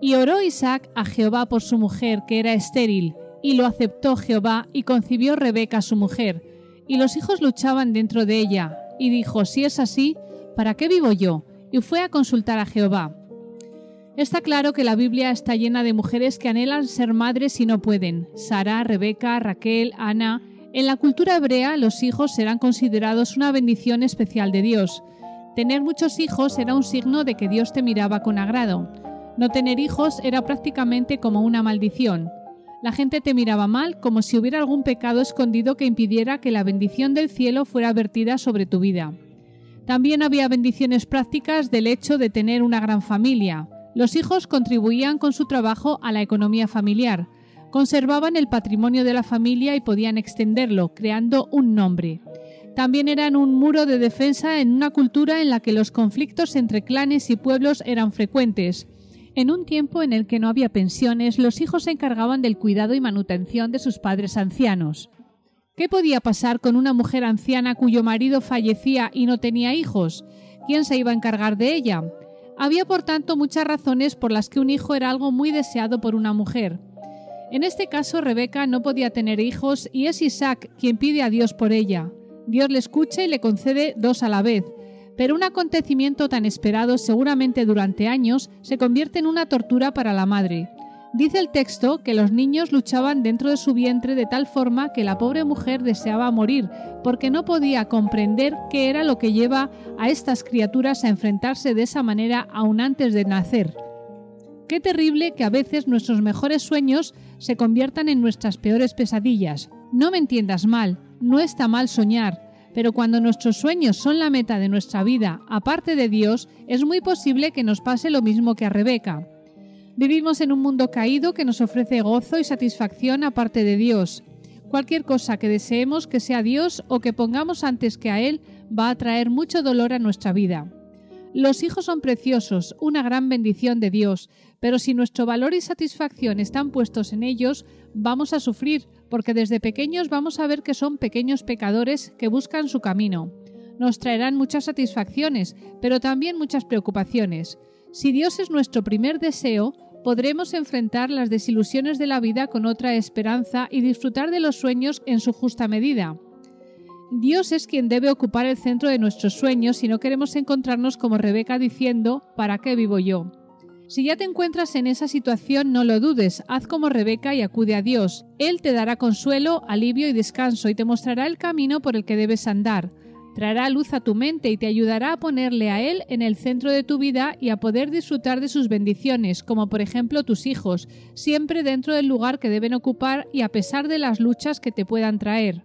Y oró Isaac a Jehová por su mujer, que era estéril, y lo aceptó Jehová, y concibió Rebeca su mujer, y los hijos luchaban dentro de ella, y dijo, si es así, ¿para qué vivo yo? Y fue a consultar a Jehová. Está claro que la Biblia está llena de mujeres que anhelan ser madres y no pueden. Sara, Rebeca, Raquel, Ana. En la cultura hebrea los hijos serán considerados una bendición especial de Dios. Tener muchos hijos era un signo de que Dios te miraba con agrado. No tener hijos era prácticamente como una maldición. La gente te miraba mal como si hubiera algún pecado escondido que impidiera que la bendición del cielo fuera vertida sobre tu vida. También había bendiciones prácticas del hecho de tener una gran familia. Los hijos contribuían con su trabajo a la economía familiar, conservaban el patrimonio de la familia y podían extenderlo, creando un nombre. También eran un muro de defensa en una cultura en la que los conflictos entre clanes y pueblos eran frecuentes. En un tiempo en el que no había pensiones, los hijos se encargaban del cuidado y manutención de sus padres ancianos. ¿Qué podía pasar con una mujer anciana cuyo marido fallecía y no tenía hijos? ¿Quién se iba a encargar de ella? Había por tanto muchas razones por las que un hijo era algo muy deseado por una mujer. En este caso Rebeca no podía tener hijos y es Isaac quien pide a Dios por ella. Dios le escucha y le concede dos a la vez, pero un acontecimiento tan esperado seguramente durante años se convierte en una tortura para la madre. Dice el texto que los niños luchaban dentro de su vientre de tal forma que la pobre mujer deseaba morir, porque no podía comprender qué era lo que lleva a estas criaturas a enfrentarse de esa manera aún antes de nacer. Qué terrible que a veces nuestros mejores sueños se conviertan en nuestras peores pesadillas. No me entiendas mal, no está mal soñar, pero cuando nuestros sueños son la meta de nuestra vida, aparte de Dios, es muy posible que nos pase lo mismo que a Rebeca. Vivimos en un mundo caído que nos ofrece gozo y satisfacción aparte de Dios. Cualquier cosa que deseemos que sea Dios o que pongamos antes que a Él va a traer mucho dolor a nuestra vida. Los hijos son preciosos, una gran bendición de Dios, pero si nuestro valor y satisfacción están puestos en ellos, vamos a sufrir, porque desde pequeños vamos a ver que son pequeños pecadores que buscan su camino. Nos traerán muchas satisfacciones, pero también muchas preocupaciones. Si Dios es nuestro primer deseo, podremos enfrentar las desilusiones de la vida con otra esperanza y disfrutar de los sueños en su justa medida. Dios es quien debe ocupar el centro de nuestros sueños si no queremos encontrarnos como Rebeca diciendo ¿para qué vivo yo? Si ya te encuentras en esa situación, no lo dudes, haz como Rebeca y acude a Dios. Él te dará consuelo, alivio y descanso y te mostrará el camino por el que debes andar. Traerá luz a tu mente y te ayudará a ponerle a Él en el centro de tu vida y a poder disfrutar de sus bendiciones, como por ejemplo tus hijos, siempre dentro del lugar que deben ocupar y a pesar de las luchas que te puedan traer.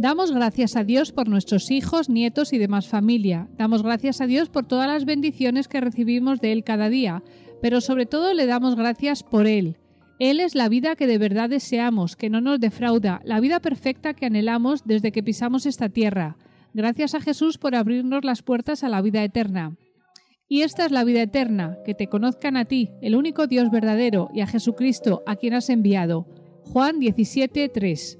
Damos gracias a Dios por nuestros hijos, nietos y demás familia. Damos gracias a Dios por todas las bendiciones que recibimos de Él cada día, pero sobre todo le damos gracias por Él. Él es la vida que de verdad deseamos, que no nos defrauda, la vida perfecta que anhelamos desde que pisamos esta tierra. Gracias a Jesús por abrirnos las puertas a la vida eterna. Y esta es la vida eterna, que te conozcan a ti, el único Dios verdadero, y a Jesucristo, a quien has enviado. Juan 17, 3.